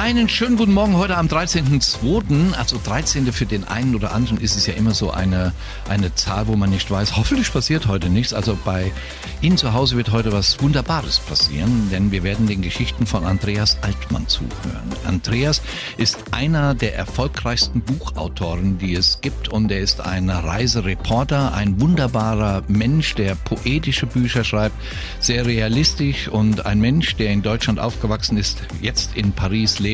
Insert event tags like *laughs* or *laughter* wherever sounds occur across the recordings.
Einen schönen guten Morgen heute am 13.02. Also 13. für den einen oder anderen ist es ja immer so eine, eine Zahl, wo man nicht weiß. Hoffentlich passiert heute nichts. Also bei Ihnen zu Hause wird heute was Wunderbares passieren, denn wir werden den Geschichten von Andreas Altmann zuhören. Andreas ist einer der erfolgreichsten Buchautoren, die es gibt und er ist ein Reisereporter, ein wunderbarer Mensch, der poetische Bücher schreibt, sehr realistisch und ein Mensch, der in Deutschland aufgewachsen ist, jetzt in Paris lebt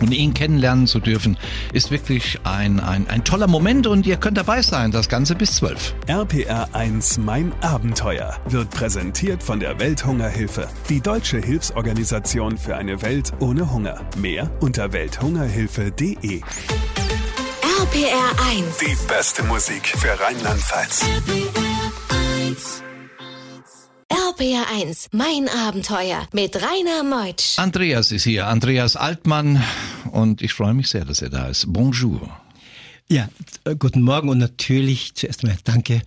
und ihn kennenlernen zu dürfen, ist wirklich ein, ein, ein toller Moment und ihr könnt dabei sein, das Ganze bis 12. RPR 1 Mein Abenteuer wird präsentiert von der Welthungerhilfe, die deutsche Hilfsorganisation für eine Welt ohne Hunger. Mehr unter welthungerhilfe.de. RPR 1. Die beste Musik für Rheinland-Pfalz. RPR 1, mein Abenteuer mit Rainer Meutsch. Andreas ist hier, Andreas Altmann und ich freue mich sehr, dass er da ist. Bonjour. Ja, äh, guten Morgen und natürlich zuerst einmal danke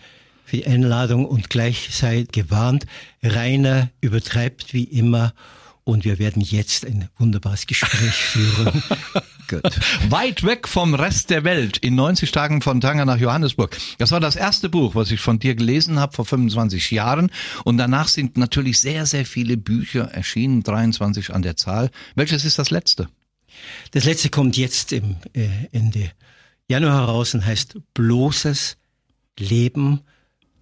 für die Einladung und gleich sei gewarnt, Rainer übertreibt wie immer und wir werden jetzt ein wunderbares Gespräch *laughs* führen. Gut. Weit weg vom Rest der Welt in 90 Tagen von Tanger nach Johannesburg. Das war das erste Buch, was ich von dir gelesen habe vor 25 Jahren und danach sind natürlich sehr, sehr viele Bücher erschienen, 23 an der Zahl. Welches ist das letzte? Das letzte kommt jetzt im äh, Ende Januar heraus und heißt Bloßes Leben,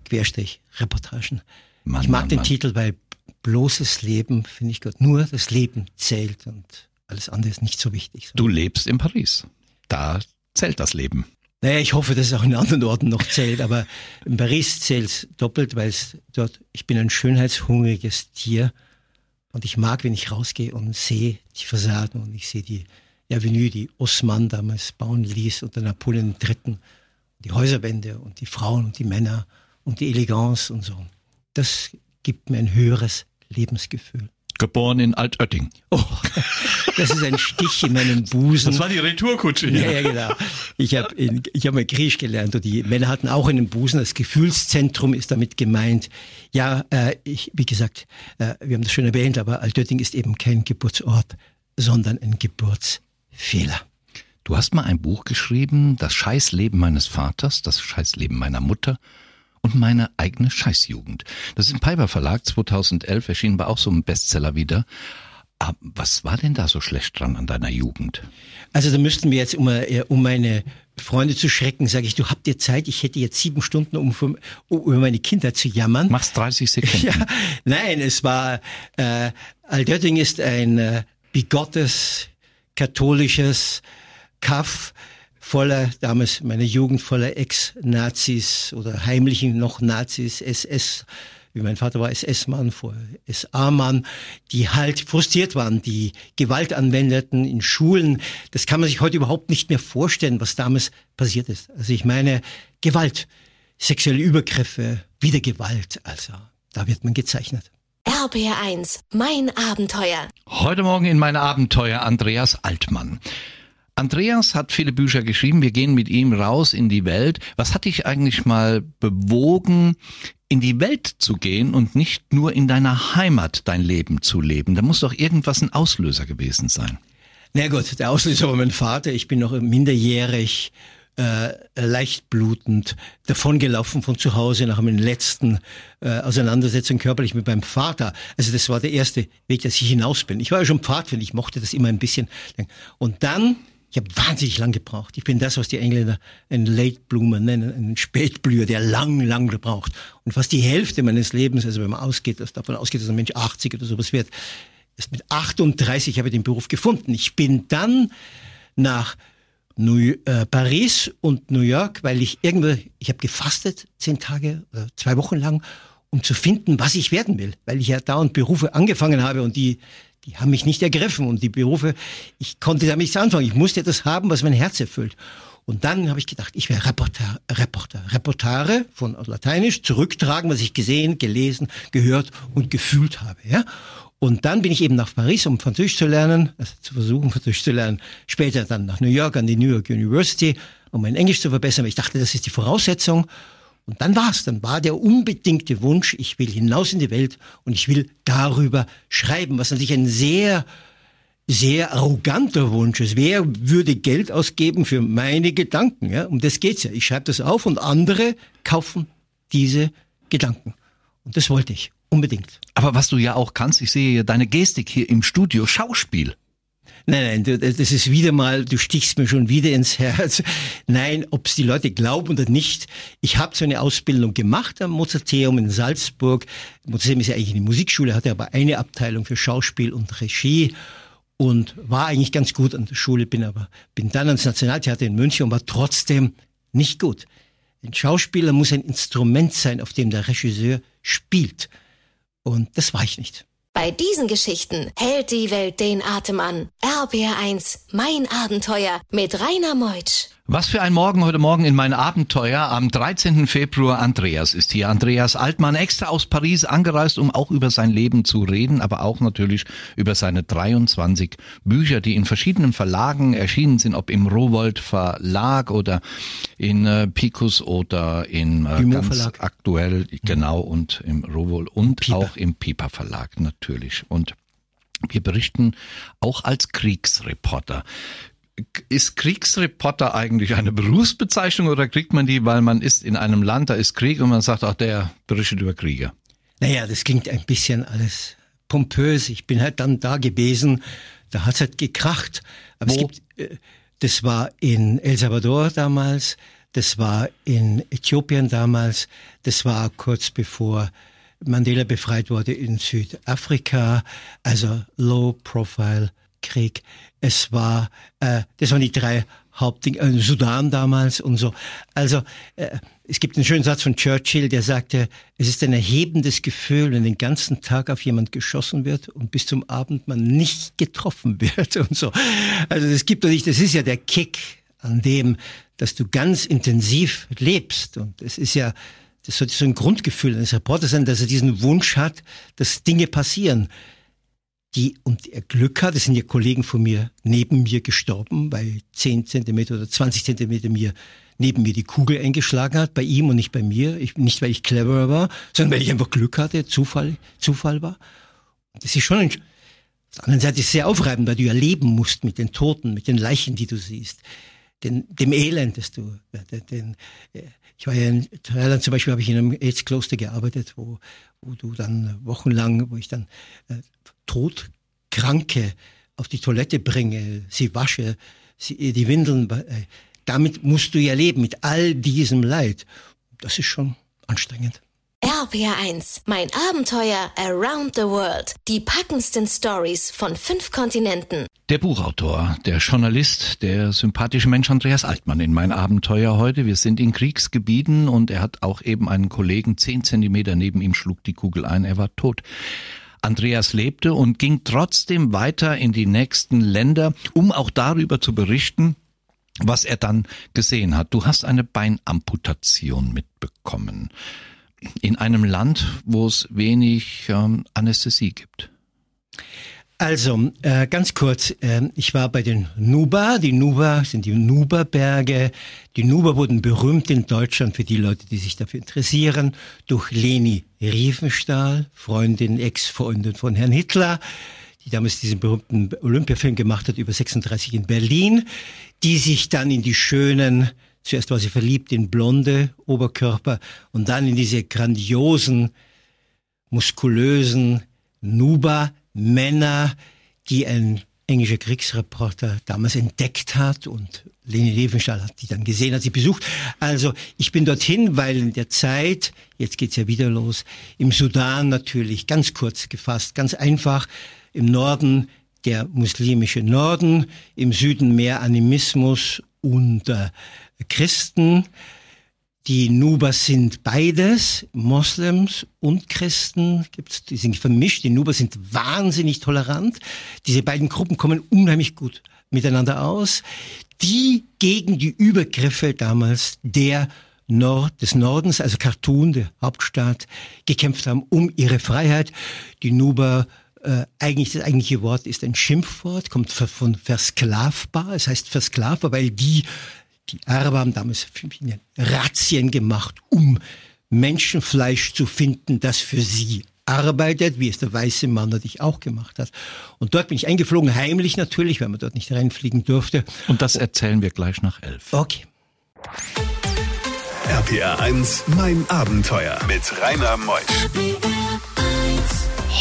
Querstrich, Reportagen. Mann, ich mag Mann, den Mann. Titel, weil bloßes Leben, finde ich gut, nur das Leben zählt und alles andere ist nicht so wichtig. Du lebst in Paris. Da zählt das Leben. Naja, ich hoffe, dass es auch in anderen Orten noch zählt, aber in Paris zählt es doppelt, weil es dort, ich bin ein schönheitshungriges Tier und ich mag, wenn ich rausgehe und sehe die Fassaden und ich sehe die Avenue, die Osman damals bauen ließ unter Napoleon III., die Häuserwände und die Frauen und die Männer und die Eleganz und so. Das gibt mir ein höheres Lebensgefühl. Geboren in Altötting. Oh, *laughs* das ist ein Stich in meinem Busen. die Retourkutsche Ja, ja, genau. Ich habe ich hab mal Griechisch gelernt und die Männer hatten auch einen Busen. Das Gefühlszentrum ist damit gemeint. Ja, äh, ich, wie gesagt, äh, wir haben das schon erwähnt, aber Altötting ist eben kein Geburtsort, sondern ein Geburtsfehler. Du hast mal ein Buch geschrieben, das Scheißleben meines Vaters, das Scheißleben meiner Mutter und meine eigene Scheißjugend. Das ist im Piper Verlag 2011 erschienen, war auch so ein Bestseller wieder. Aber was war denn da so schlecht dran an deiner Jugend? Also da müssten wir jetzt, um, äh, um meine Freunde zu schrecken, sage ich, du habt ihr Zeit, ich hätte jetzt sieben Stunden, um, um über meine Kindheit zu jammern. Mach's 30 Sekunden. *laughs* Ja, nein, es war, äh, Altötting ist ein äh, bigottes, katholisches Kaff voller, damals meine Jugend voller Ex-Nazis oder heimlichen noch Nazis, SS, wie mein Vater war SS-Mann, vor SA-Mann, die halt frustriert waren, die Gewalt anwendeten in Schulen. Das kann man sich heute überhaupt nicht mehr vorstellen, was damals passiert ist. Also ich meine, Gewalt, sexuelle Übergriffe, wieder Gewalt, also da wird man gezeichnet. RPR 1, mein Abenteuer. Heute Morgen in mein Abenteuer Andreas Altmann. Andreas hat viele Bücher geschrieben. Wir gehen mit ihm raus in die Welt. Was hat dich eigentlich mal bewogen, in die Welt zu gehen und nicht nur in deiner Heimat dein Leben zu leben? Da muss doch irgendwas ein Auslöser gewesen sein. Na gut, der Auslöser war mein Vater. Ich bin noch minderjährig, äh, leicht blutend davongelaufen von zu Hause nach meinen letzten äh, Auseinandersetzungen körperlich mit meinem Vater. Also das war der erste Weg, dass ich hinaus bin. Ich war ja schon Pfadfinder, ich mochte das immer ein bisschen. Und dann, ich habe wahnsinnig lang gebraucht. Ich bin das, was die Engländer einen Late Bloomer nennen, einen Spätblüher, der lang, lang gebraucht. Und fast die Hälfte meines Lebens, also wenn man ausgeht, dass davon ausgeht, dass ein Mensch 80 oder sowas wird, erst mit 38 habe ich den Beruf gefunden. Ich bin dann nach New, äh, Paris und New York, weil ich irgendwo, ich habe gefastet zehn Tage oder zwei Wochen lang, um zu finden, was ich werden will, weil ich ja dauernd Berufe angefangen habe und die die haben mich nicht ergriffen und die Berufe, ich konnte damit nichts anfangen. Ich musste etwas haben, was mein Herz erfüllt. Und dann habe ich gedacht, ich wäre Reporter, Reporter, Reportare von Lateinisch zurücktragen, was ich gesehen, gelesen, gehört und gefühlt habe. Ja? Und dann bin ich eben nach Paris, um Französisch zu lernen, also zu versuchen, Französisch zu lernen. Später dann nach New York an die New York University, um mein Englisch zu verbessern. Ich dachte, das ist die Voraussetzung. Und dann war's, dann war der unbedingte Wunsch, ich will hinaus in die Welt und ich will darüber schreiben, was natürlich ein sehr sehr arroganter Wunsch ist. Wer würde Geld ausgeben für meine Gedanken? Ja, um das geht's ja. Ich schreibe das auf und andere kaufen diese Gedanken. Und das wollte ich unbedingt. Aber was du ja auch kannst, ich sehe ja deine Gestik hier im Studio, Schauspiel. Nein, nein, das ist wieder mal, du stichst mir schon wieder ins Herz. Nein, ob es die Leute glauben oder nicht. Ich habe so eine Ausbildung gemacht am Mozarteum in Salzburg. Mozarteum ist ja eigentlich eine Musikschule, hatte aber eine Abteilung für Schauspiel und Regie und war eigentlich ganz gut an der Schule, bin aber bin dann ans Nationaltheater in München und war trotzdem nicht gut. Ein Schauspieler muss ein Instrument sein, auf dem der Regisseur spielt. Und das war ich nicht. Bei diesen Geschichten hält die Welt den Atem an. RBR1, mein Abenteuer mit Rainer Meutsch. Was für ein Morgen heute Morgen in mein Abenteuer. Am 13. Februar Andreas ist hier. Andreas Altmann extra aus Paris angereist, um auch über sein Leben zu reden, aber auch natürlich über seine 23 Bücher, die in verschiedenen Verlagen erschienen sind, ob im Rowold Verlag oder in äh, Picus oder in äh, ganz Verlag. aktuell, genau, und im Rowold und Pieper. auch im Piper Verlag natürlich. Und wir berichten auch als Kriegsreporter ist Kriegsreporter eigentlich eine Berufsbezeichnung oder kriegt man die, weil man ist in einem Land, da ist Krieg und man sagt, ach, der berichtet über Kriege? Naja, das klingt ein bisschen alles pompös. Ich bin halt dann da gewesen, da hat's halt gekracht. Aber Wo? es gibt, äh, das war in El Salvador damals, das war in Äthiopien damals, das war kurz bevor Mandela befreit wurde in Südafrika, also Low Profile Krieg. Es war, äh, das waren die drei Hauptdinge, äh, Sudan damals und so. Also äh, es gibt einen schönen Satz von Churchill, der sagte, es ist ein erhebendes Gefühl, wenn den ganzen Tag auf jemand geschossen wird und bis zum Abend man nicht getroffen *laughs* wird und so. Also es gibt doch nicht, das ist ja der Kick an dem, dass du ganz intensiv lebst und es ist ja das sollte so ein Grundgefühl eines Reporters sein, dass er diesen Wunsch hat, dass Dinge passieren die und er Glück hat, es sind ja Kollegen von mir neben mir gestorben, weil 10 Zentimeter oder 20 Zentimeter mir neben mir die Kugel eingeschlagen hat, bei ihm und nicht bei mir. Ich, nicht, weil ich cleverer war, sondern weil ich einfach Glück hatte, Zufall, Zufall war. Das ist schon ein, auf der anderen Seite ist es sehr aufreibend, weil du ja leben musst mit den Toten, mit den Leichen, die du siehst, den, dem Elend, das du, den, äh, ich war ja in Thailand zum Beispiel, habe ich in einem AIDS-Kloster gearbeitet, wo, wo du dann wochenlang, wo ich dann äh, Todkranke auf die Toilette bringe, sie wasche, sie, die Windeln, äh, damit musst du ja leben, mit all diesem Leid. Das ist schon anstrengend. RPR1, mein Abenteuer around the world. Die packendsten Stories von fünf Kontinenten. Der Buchautor, der Journalist, der sympathische Mensch Andreas Altmann in mein Abenteuer heute. Wir sind in Kriegsgebieten und er hat auch eben einen Kollegen, zehn Zentimeter neben ihm schlug die Kugel ein, er war tot. Andreas lebte und ging trotzdem weiter in die nächsten Länder, um auch darüber zu berichten, was er dann gesehen hat. Du hast eine Beinamputation mitbekommen in einem Land, wo es wenig ähm, Anästhesie gibt. Also, äh, ganz kurz, äh, ich war bei den Nuba. Die Nuba sind die Nuba-Berge. Die Nuba wurden berühmt in Deutschland für die Leute, die sich dafür interessieren, durch Leni Riefenstahl, Freundin, Ex-Freundin von Herrn Hitler, die damals diesen berühmten Olympiafilm gemacht hat, über 36 in Berlin, die sich dann in die schönen, zuerst war sie verliebt in blonde Oberkörper und dann in diese grandiosen, muskulösen Nuba Männer, die ein englischer Kriegsreporter damals entdeckt hat und Leni Levenstahl hat die dann gesehen, hat sie besucht. Also ich bin dorthin, weil in der Zeit, jetzt geht's ja wieder los, im Sudan natürlich, ganz kurz gefasst, ganz einfach, im Norden der muslimische Norden, im Süden mehr Animismus und äh, Christen. Die Nubers sind beides, Moslems und Christen, gibt's, die sind vermischt. Die Nubers sind wahnsinnig tolerant. Diese beiden Gruppen kommen unheimlich gut miteinander aus, die gegen die Übergriffe damals der Nord, des Nordens, also Khartoum, der Hauptstadt, gekämpft haben um ihre Freiheit. Die Nuber äh, eigentlich das eigentliche Wort ist ein Schimpfwort, kommt von versklavbar, es heißt versklavbar, weil die Die Araber haben damals Razzien gemacht, um Menschenfleisch zu finden, das für sie arbeitet, wie es der weiße Mann natürlich auch gemacht hat. Und dort bin ich eingeflogen, heimlich natürlich, weil man dort nicht reinfliegen durfte. Und das erzählen wir gleich nach elf. Okay. RPR 1, mein Abenteuer mit Rainer Meusch.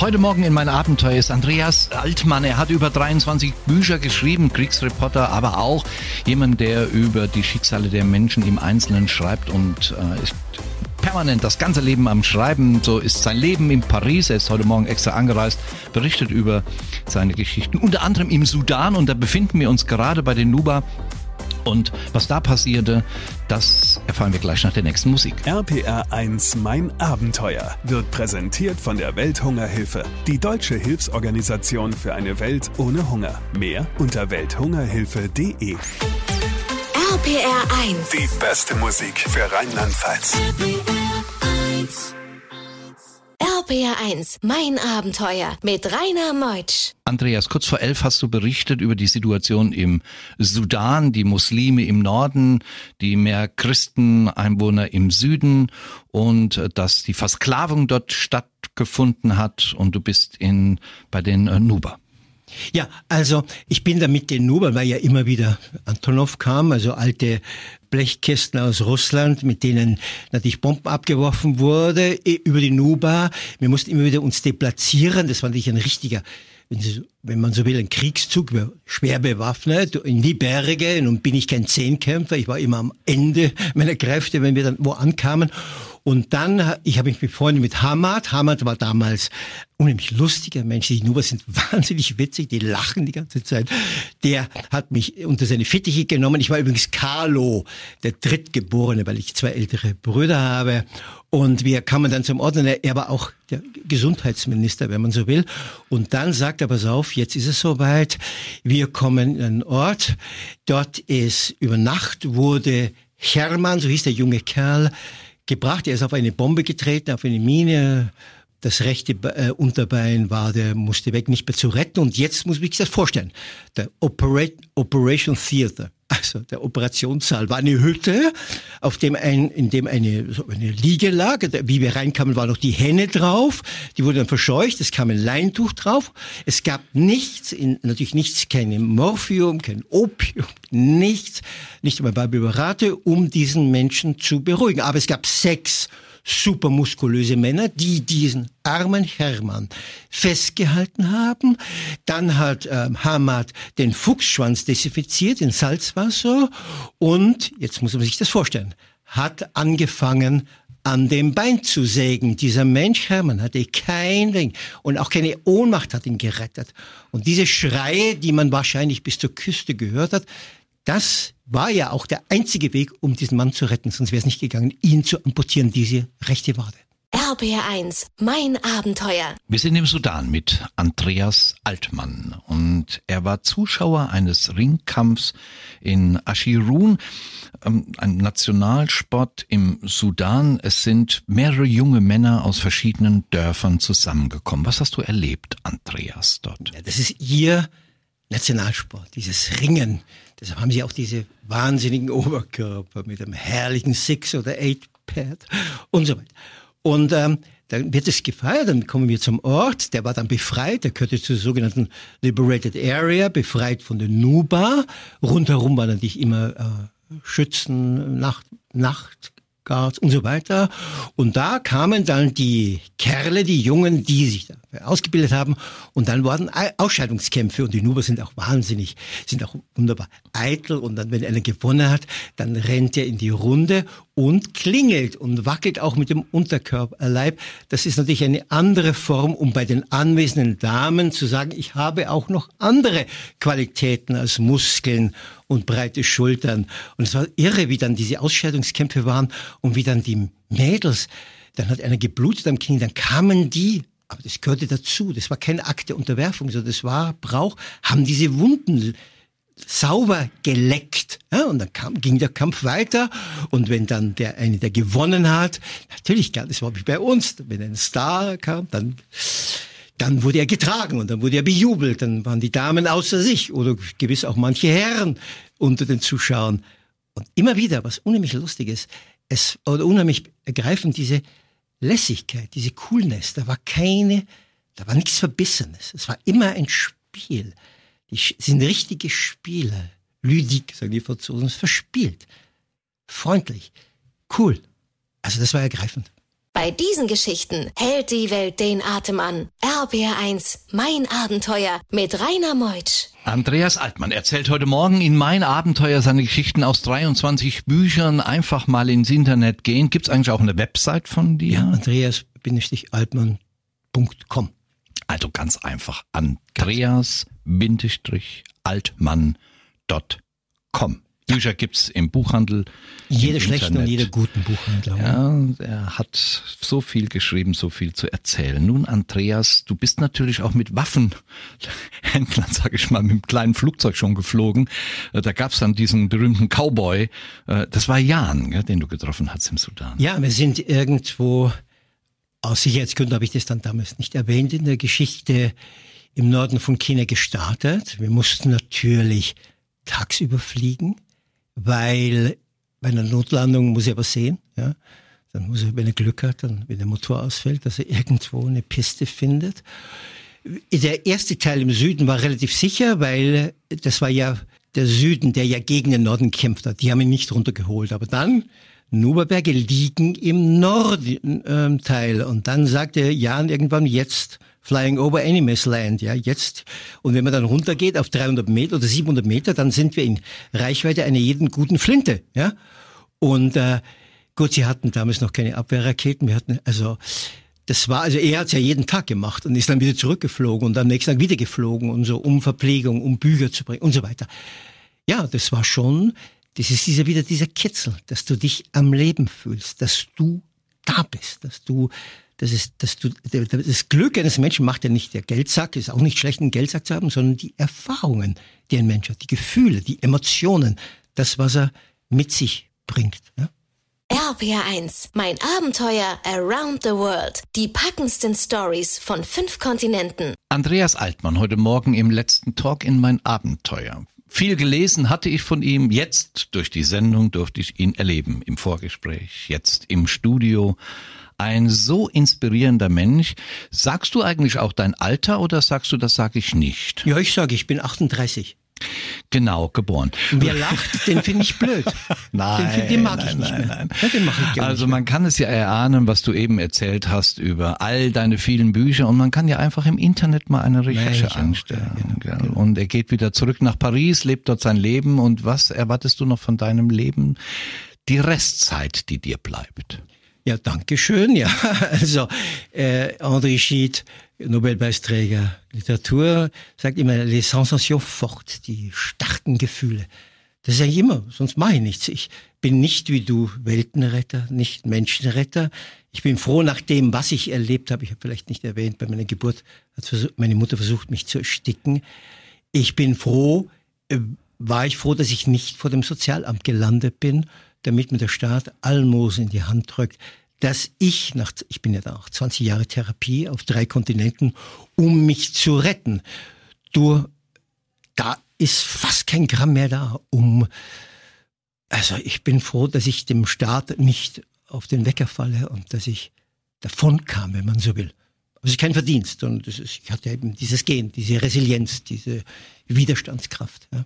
Heute Morgen in mein Abenteuer ist Andreas Altmann. Er hat über 23 Bücher geschrieben, Kriegsreporter, aber auch jemand, der über die Schicksale der Menschen im Einzelnen schreibt und äh, ist permanent das ganze Leben am Schreiben. So ist sein Leben in Paris. Er ist heute Morgen extra angereist, berichtet über seine Geschichten, unter anderem im Sudan. Und da befinden wir uns gerade bei den Nuba. Und was da passierte, das erfahren wir gleich nach der nächsten Musik. RPR 1 Mein Abenteuer wird präsentiert von der Welthungerhilfe, die deutsche Hilfsorganisation für eine Welt ohne Hunger. Mehr unter welthungerhilfe.de. RPR 1. Die beste Musik für Rheinland-Pfalz. RPR 1, mein Abenteuer mit Rainer Meutsch. Andreas, kurz vor elf hast du berichtet über die Situation im Sudan, die Muslime im Norden, die mehr Christeneinwohner im Süden und äh, dass die Versklavung dort stattgefunden hat und du bist in, bei den äh, Nuba. Ja, also ich bin da mit den Nubern, weil ja immer wieder Antonov kam, also alte Blechkästen aus Russland, mit denen natürlich Bomben abgeworfen wurde über die Nuba. Wir mussten immer wieder uns deplatzieren. Das war natürlich ein richtiger wenn man so will, ein Kriegszug, schwer bewaffnet, in die Berge. Nun bin ich kein Zehnkämpfer, ich war immer am Ende meiner Kräfte, wenn wir dann wo ankamen. Und dann, ich habe mich befreundet mit Hamad. Hamad war damals unheimlich lustiger Mensch. Die Nuber sind *laughs* wahnsinnig witzig, die lachen die ganze Zeit. Der hat mich unter seine Fittiche genommen. Ich war übrigens Carlo, der Drittgeborene, weil ich zwei ältere Brüder habe. Und wir kamen dann zum und er war auch der Gesundheitsminister, wenn man so will. Und dann sagt er, pass auf, jetzt ist es soweit. Wir kommen in einen Ort. Dort ist über Nacht wurde Hermann, so hieß der junge Kerl, gebracht. Er ist auf eine Bombe getreten, auf eine Mine. Das rechte äh, Unterbein war, der musste weg, nicht mehr zu retten. Und jetzt muss man sich das vorstellen. Der Operate, Operation Theater also der Operationssaal war eine Hütte, auf dem ein, in dem eine, so eine Liege lag. Wie wir reinkamen, war noch die Henne drauf. Die wurde dann verscheucht. Es kam ein Leintuch drauf. Es gab nichts, in, natürlich nichts, kein Morphium, kein Opium, nichts, nicht einmal Barbiturate, um diesen Menschen zu beruhigen. Aber es gab Sex supermuskulöse Männer, die diesen armen Hermann festgehalten haben. Dann hat äh, Hamad den Fuchsschwanz desinfiziert in Salzwasser und, jetzt muss man sich das vorstellen, hat angefangen, an dem Bein zu sägen. Dieser Mensch, Hermann, hatte kein Ring und auch keine Ohnmacht hat ihn gerettet. Und diese Schreie, die man wahrscheinlich bis zur Küste gehört hat, das war ja auch der einzige Weg, um diesen Mann zu retten. Sonst wäre es nicht gegangen, ihn zu amputieren, diese rechte Wade. RBR1, mein Abenteuer. Wir sind im Sudan mit Andreas Altmann und er war Zuschauer eines Ringkampfs in Ashirun, ähm, ein Nationalsport im Sudan. Es sind mehrere junge Männer aus verschiedenen Dörfern zusammengekommen. Was hast du erlebt, Andreas, dort? Ja, das ist ihr Nationalsport, dieses Ringen. Deshalb haben sie auch diese wahnsinnigen Oberkörper mit einem herrlichen Six- oder Eight-Pad und so weiter. Und ähm, dann wird es gefeiert, dann kommen wir zum Ort, der war dann befreit, der gehörte zur sogenannten Liberated Area, befreit von den Nuba. Rundherum waren natürlich immer äh, Schützen, Nacht, Nacht, Guards und so weiter. Und da kamen dann die Kerle, die Jungen, die sich da ausgebildet haben. Und dann wurden Ausscheidungskämpfe. Und die Nuber sind auch wahnsinnig, sind auch wunderbar eitel. Und dann, wenn einer gewonnen hat, dann rennt er in die Runde und klingelt und wackelt auch mit dem Unterkörperleib. Das ist natürlich eine andere Form, um bei den anwesenden Damen zu sagen, ich habe auch noch andere Qualitäten als Muskeln und breite Schultern. Und es war irre, wie dann diese Ausscheidungskämpfe waren und wie dann die Mädels, dann hat einer geblutet am Knie, dann kamen die aber das gehörte dazu. Das war keine Akt der Unterwerfung, sondern das war Brauch, haben diese Wunden sauber geleckt. Ja, und dann kam, ging der Kampf weiter. Und wenn dann der eine, der gewonnen hat, natürlich, das war wie bei uns, wenn ein Star kam, dann, dann wurde er getragen und dann wurde er bejubelt. Dann waren die Damen außer sich oder gewiss auch manche Herren unter den Zuschauern. Und immer wieder, was unheimlich lustig ist, es, oder unheimlich ergreifend, diese Lässigkeit, diese Coolness, da war keine, da war nichts Verbissenes. Es war immer ein Spiel. Die sind richtige Spieler. Lydik, sagen die Franzosen, verspielt. Freundlich. Cool. Also das war ergreifend. Bei diesen Geschichten hält die Welt den Atem an. RBR1, mein Abenteuer mit Rainer Meutsch. Andreas Altmann erzählt heute Morgen in Mein Abenteuer seine Geschichten aus 23 Büchern. Einfach mal ins Internet gehen. Gibt es eigentlich auch eine Website von dir? Ja, andreas-altmann.com. Also ganz einfach. Andreas-altmann.com. Bücher gibt's im Buchhandel. Jede schlechten und jede guten Buchhandler. Ja, er hat so viel geschrieben, so viel zu erzählen. Nun, Andreas, du bist natürlich auch mit Waffenhändlern, *laughs* sage ich mal, mit einem kleinen Flugzeug schon geflogen. Äh, da gab's dann diesen berühmten Cowboy. Äh, das war Jan, den du getroffen hast im Sudan. Ja, wir sind irgendwo, aus Sicherheitsgründen habe ich das dann damals nicht erwähnt, in der Geschichte im Norden von China gestartet. Wir mussten natürlich tagsüber fliegen weil bei einer Notlandung muss er was sehen. Ja? Dann muss er, wenn er Glück hat, dann, wenn der Motor ausfällt, dass er irgendwo eine Piste findet. Der erste Teil im Süden war relativ sicher, weil das war ja der Süden, der ja gegen den Norden gekämpft hat. Die haben ihn nicht runtergeholt. Aber dann, Nuberberge liegen im Nordteil. Und dann sagte Jan irgendwann, jetzt Flying over Enemy's Land, ja, jetzt. Und wenn man dann runtergeht auf 300 Meter oder 700 Meter, dann sind wir in Reichweite einer jeden guten Flinte, ja. Und äh, gut, sie hatten damals noch keine Abwehrraketen, wir hatten, also das war, also er hat's ja jeden Tag gemacht und ist dann wieder zurückgeflogen und am nächsten Tag wieder geflogen und so, um Verpflegung, um Bücher zu bringen und so weiter. Ja, das war schon, das ist dieser, wieder dieser Kitzel, dass du dich am Leben fühlst, dass du da bist, dass du das ist, dass du, das Glück eines Menschen macht ja nicht der Geldsack, ist auch nicht schlecht, einen Geldsack zu haben, sondern die Erfahrungen, die ein Mensch hat, die Gefühle, die Emotionen, das, was er mit sich bringt. Ja? RPR1, mein Abenteuer Around the World. Die packendsten Stories von fünf Kontinenten. Andreas Altmann heute Morgen im letzten Talk in mein Abenteuer. Viel gelesen hatte ich von ihm. Jetzt durch die Sendung durfte ich ihn erleben. Im Vorgespräch, jetzt im Studio ein so inspirierender Mensch. Sagst du eigentlich auch dein Alter oder sagst du, das sage ich nicht? Ja, ich sage, ich bin 38. Genau, geboren. Wer lacht, den finde ich blöd. *laughs* nein, den, den mag nein, ich nicht nein, mehr. Nein. Ja, den mache ich also man kann es ja erahnen, was du eben erzählt hast über all deine vielen Bücher und man kann ja einfach im Internet mal eine Recherche Ja, ich auch, anstellen. ja, genau, genau. Und er geht wieder zurück nach Paris, lebt dort sein Leben und was erwartest du noch von deinem Leben? Die Restzeit, die dir bleibt. Ja, danke schön. Ja, *laughs* also äh, André Schied, Nobelpreisträger Literatur, sagt immer les sensations fortes, die starken Gefühle. Das ist eigentlich immer, sonst mache ich nichts. Ich bin nicht wie du Weltenretter, nicht Menschenretter. Ich bin froh nach dem, was ich erlebt habe. Ich habe vielleicht nicht erwähnt, bei meiner Geburt hat meine Mutter versucht, mich zu ersticken. Ich bin froh, äh, war ich froh, dass ich nicht vor dem Sozialamt gelandet bin, damit mir der Staat Almosen in die Hand drückt, dass ich nach, ich bin ja da auch 20 Jahre Therapie auf drei Kontinenten, um mich zu retten. Du, da ist fast kein Gramm mehr da, um, also ich bin froh, dass ich dem Staat nicht auf den Wecker falle und dass ich davon kam, wenn man so will. Aber es ist kein Verdienst, das ist, ich hatte eben dieses Gen, diese Resilienz, diese Widerstandskraft. Ja.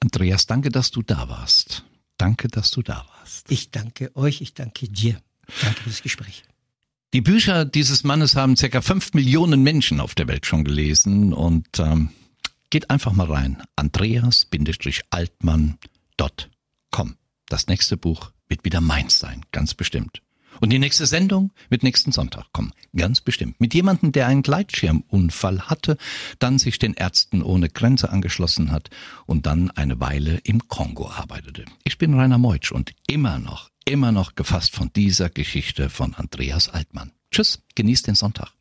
Andreas, danke, dass du da warst. Danke, dass du da warst. Ich danke euch, ich danke dir. Danke für das Gespräch. Die Bücher dieses Mannes haben circa fünf Millionen Menschen auf der Welt schon gelesen und ähm, geht einfach mal rein. Andreas-altmann.com. Das nächste Buch wird wieder meins sein, ganz bestimmt. Und die nächste Sendung wird nächsten Sonntag kommen, ganz bestimmt. Mit jemandem, der einen Gleitschirmunfall hatte, dann sich den Ärzten ohne Grenze angeschlossen hat und dann eine Weile im Kongo arbeitete. Ich bin Rainer Meutsch und immer noch, immer noch gefasst von dieser Geschichte von Andreas Altmann. Tschüss, genießt den Sonntag.